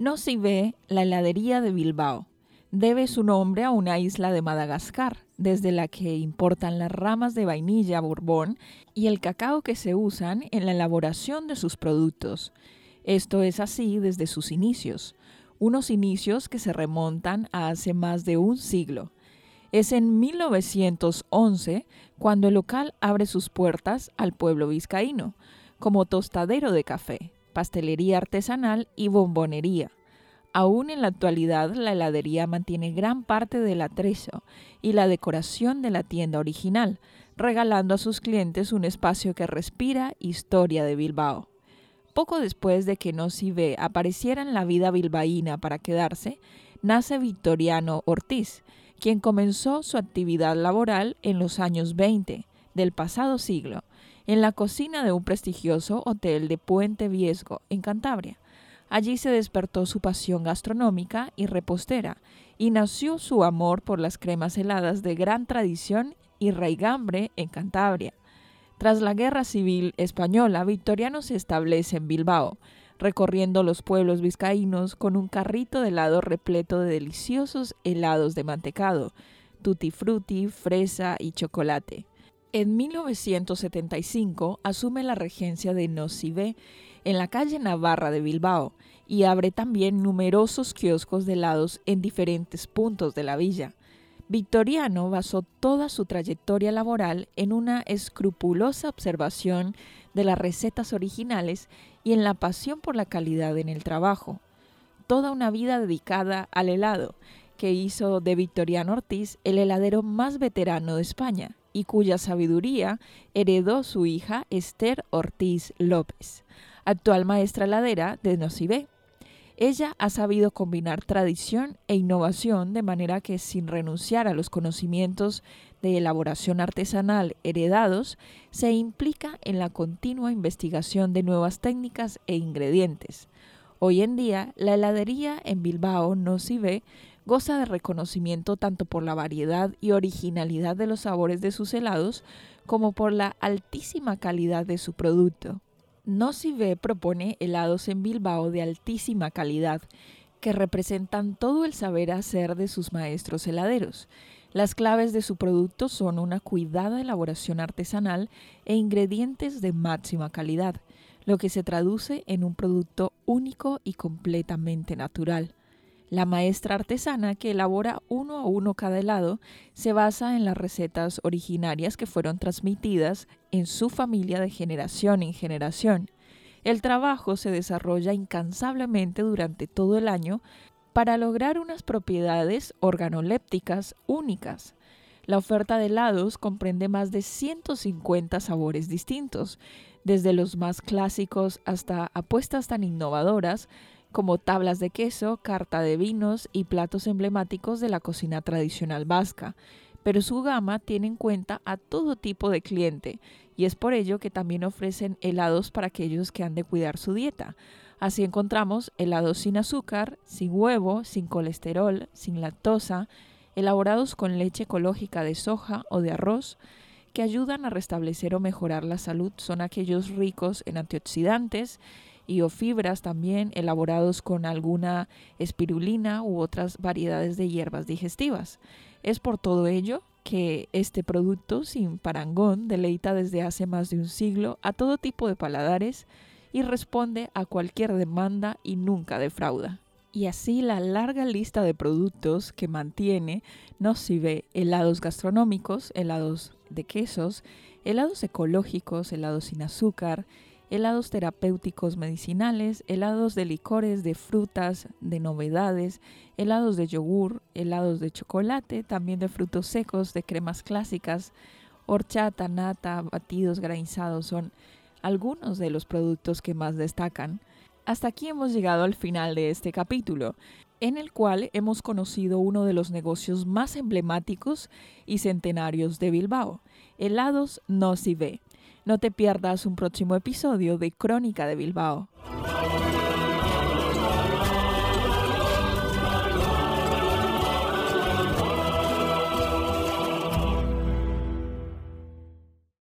No Si Ve, la heladería de Bilbao debe su nombre a una isla de Madagascar, desde la que importan las ramas de vainilla Bourbon y el cacao que se usan en la elaboración de sus productos. Esto es así desde sus inicios, unos inicios que se remontan a hace más de un siglo. Es en 1911 cuando el local abre sus puertas al pueblo vizcaíno, como tostadero de café, pastelería artesanal y bombonería Aún en la actualidad, la heladería mantiene gran parte del atrezo y la decoración de la tienda original, regalando a sus clientes un espacio que respira historia de Bilbao. Poco después de que No Si Ve apareciera en la vida bilbaína para quedarse, nace Victoriano Ortiz, quien comenzó su actividad laboral en los años 20 del pasado siglo, en la cocina de un prestigioso hotel de Puente Viesgo, en Cantabria Allí se despertó su pasión gastronómica y repostera, y nació su amor por las cremas heladas de gran tradición y raigambre en Cantabria. Tras la Guerra Civil Española, Victoriano se establece en Bilbao, recorriendo los pueblos vizcaínos con un carrito de helado repleto de deliciosos helados de mantecado, tutti frutti, fresa y chocolate. En 1975 asume la regencia de Nocivé en la calle Navarra de Bilbao y abre también numerosos kioscos de helados en diferentes puntos de la villa. Victoriano basó toda su trayectoria laboral en una escrupulosa observación de las recetas originales y en la pasión por la calidad en el trabajo. Toda una vida dedicada al helado, que hizo de Victoriano Ortiz el heladero más veterano de España y cuya sabiduría heredó su hija Esther Ortiz López actual maestra heladera de Nocibé. Ella ha sabido combinar tradición e innovación de manera que sin renunciar a los conocimientos de elaboración artesanal heredados, se implica en la continua investigación de nuevas técnicas e ingredientes. Hoy en día, la heladería en Bilbao Nocibé goza de reconocimiento tanto por la variedad y originalidad de los sabores de sus helados como por la altísima calidad de su producto. Nocive propone helados en Bilbao de altísima calidad, que representan todo el saber hacer de sus maestros heladeros. Las claves de su producto son una cuidada elaboración artesanal e ingredientes de máxima calidad, lo que se traduce en un producto único y completamente natural. La maestra artesana que elabora uno a uno cada helado se basa en las recetas originarias que fueron transmitidas en su familia de generación en generación. El trabajo se desarrolla incansablemente durante todo el año para lograr unas propiedades organolépticas únicas. La oferta de helados comprende más de 150 sabores distintos, desde los más clásicos hasta apuestas tan innovadoras como tablas de queso, carta de vinos y platos emblemáticos de la cocina tradicional vasca, pero su gama tiene en cuenta a todo tipo de cliente y es por ello que también ofrecen helados para aquellos que han de cuidar su dieta. Así encontramos helados sin azúcar, sin huevo, sin colesterol, sin lactosa, elaborados con leche ecológica de soja o de arroz, que ayudan a restablecer o mejorar la salud. Son aquellos ricos en antioxidantes y o fibras también elaborados con alguna espirulina u otras variedades de hierbas digestivas. Es por todo ello que este producto sin parangón deleita desde hace más de un siglo a todo tipo de paladares y responde a cualquier demanda y nunca defrauda. Y así la larga lista de productos que mantiene nos sirve helados gastronómicos, helados de quesos, helados ecológicos, helados sin azúcar, helados terapéuticos medicinales, helados de licores, de frutas, de novedades, helados de yogur, helados de chocolate, también de frutos secos, de cremas clásicas, horchata, nata, batidos granizados son algunos de los productos que más destacan. Hasta aquí hemos llegado al final de este capítulo, en el cual hemos conocido uno de los negocios más emblemáticos y centenarios de Bilbao, helados No Si Ve. No te pierdas un próximo episodio de Crónica de Bilbao.